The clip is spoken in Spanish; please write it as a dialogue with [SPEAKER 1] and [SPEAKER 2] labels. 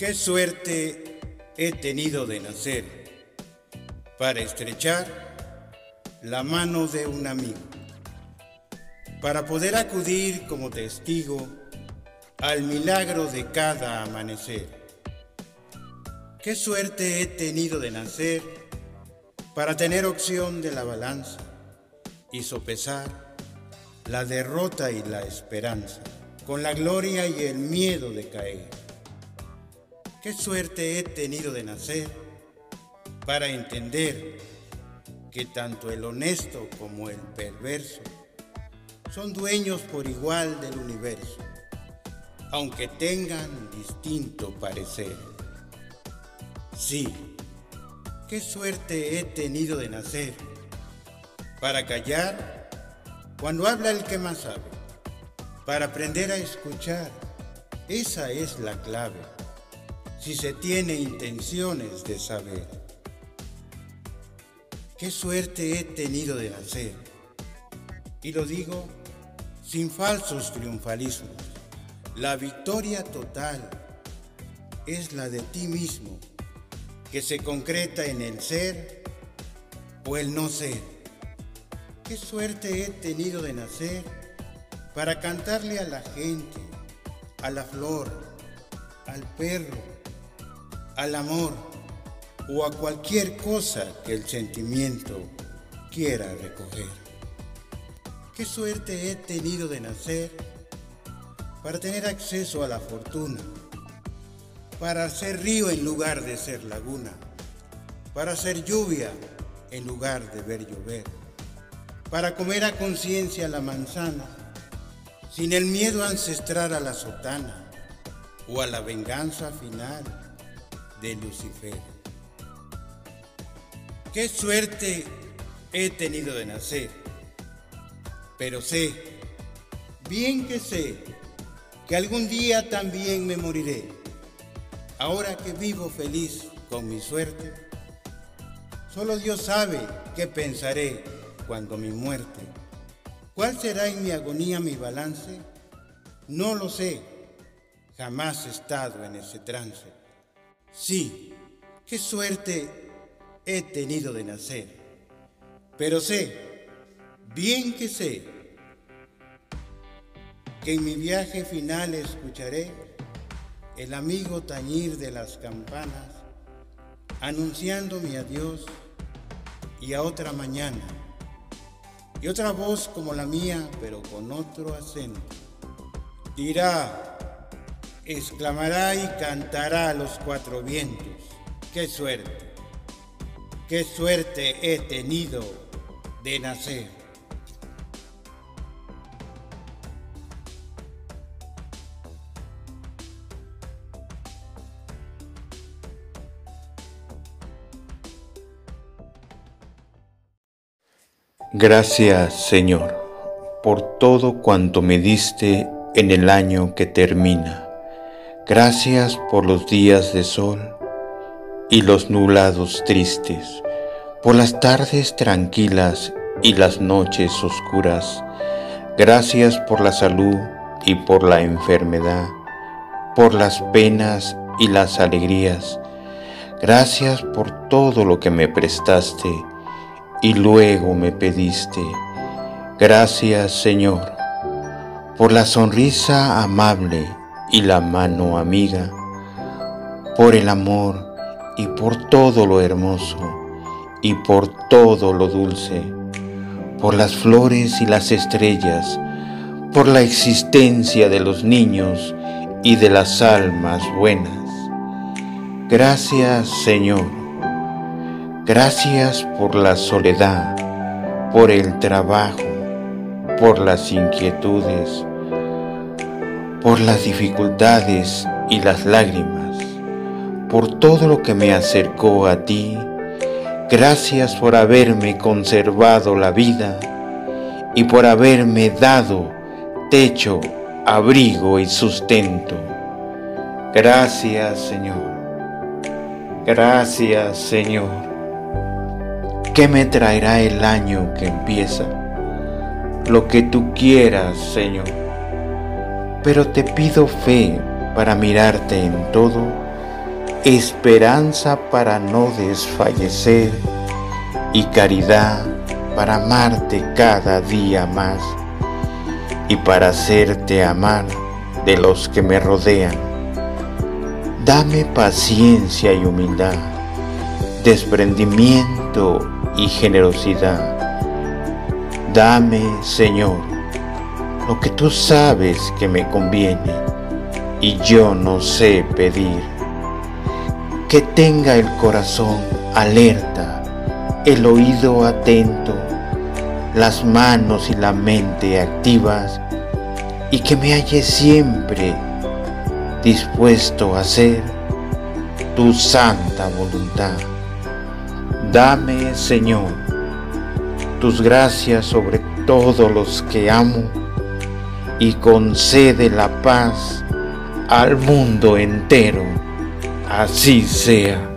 [SPEAKER 1] Qué suerte he tenido de nacer para estrechar la mano de un amigo, para poder acudir como testigo al milagro de cada amanecer. Qué suerte he tenido de nacer para tener opción de la balanza y sopesar la derrota y la esperanza, con la gloria y el miedo de caer. Qué suerte he tenido de nacer para entender que tanto el honesto como el perverso son dueños por igual del universo, aunque tengan distinto parecer. Sí, qué suerte he tenido de nacer para callar cuando habla el que más sabe, para aprender a escuchar, esa es la clave si se tiene intenciones de saber. Qué suerte he tenido de nacer. Y lo digo sin falsos triunfalismos. La victoria total es la de ti mismo, que se concreta en el ser o el no ser. Qué suerte he tenido de nacer para cantarle a la gente, a la flor, al perro, al amor o a cualquier cosa que el sentimiento quiera recoger. Qué suerte he tenido de nacer para tener acceso a la fortuna, para ser río en lugar de ser laguna, para ser lluvia en lugar de ver llover, para comer a conciencia la manzana, sin el miedo ancestral a la sotana o a la venganza final de Lucifer. Qué suerte he tenido de nacer, pero sé, bien que sé, que algún día también me moriré. Ahora que vivo feliz con mi suerte, solo Dios sabe qué pensaré cuando mi muerte. ¿Cuál será en mi agonía mi balance? No lo sé, jamás he estado en ese trance. Sí, qué suerte he tenido de nacer. Pero sé, bien que sé, que en mi viaje final escucharé el amigo tañir de las campanas, anunciando mi adiós y a otra mañana. Y otra voz como la mía, pero con otro acento, dirá, exclamará y cantará a los cuatro vientos. ¡Qué suerte! ¡Qué suerte he tenido de nacer!
[SPEAKER 2] Gracias, Señor, por todo cuanto me diste en el año que termina Gracias por los días de sol y los nublados tristes, por las tardes tranquilas y las noches oscuras. Gracias por la salud y por la enfermedad, por las penas y las alegrías. Gracias por todo lo que me prestaste y luego me pediste. Gracias Señor, por la sonrisa amable y la mano amiga, por el amor y por todo lo hermoso y por todo lo dulce, por las flores y las estrellas, por la existencia de los niños y de las almas buenas. Gracias Señor, gracias por la soledad, por el trabajo, por las inquietudes, por las dificultades y las lágrimas, por todo lo que me acercó a ti. Gracias por haberme conservado la vida y por haberme dado techo, abrigo y sustento. Gracias Señor. Gracias Señor. ¿Qué me traerá el año que empieza? Lo que tú quieras, Señor pero te pido fe para mirarte en todo esperanza para no desfallecer y caridad para amarte cada día más y para hacerte amar de los que me rodean. Dame paciencia y humildad, desprendimiento y generosidad. Dame, Señor, lo que tú sabes que me conviene y yo no sé pedir. Que tenga el corazón alerta, el oído atento, las manos y la mente activas y que me halle siempre dispuesto a hacer tu santa voluntad. Dame, Señor, tus gracias sobre todos los que amo y concede la paz al mundo entero. Así sea.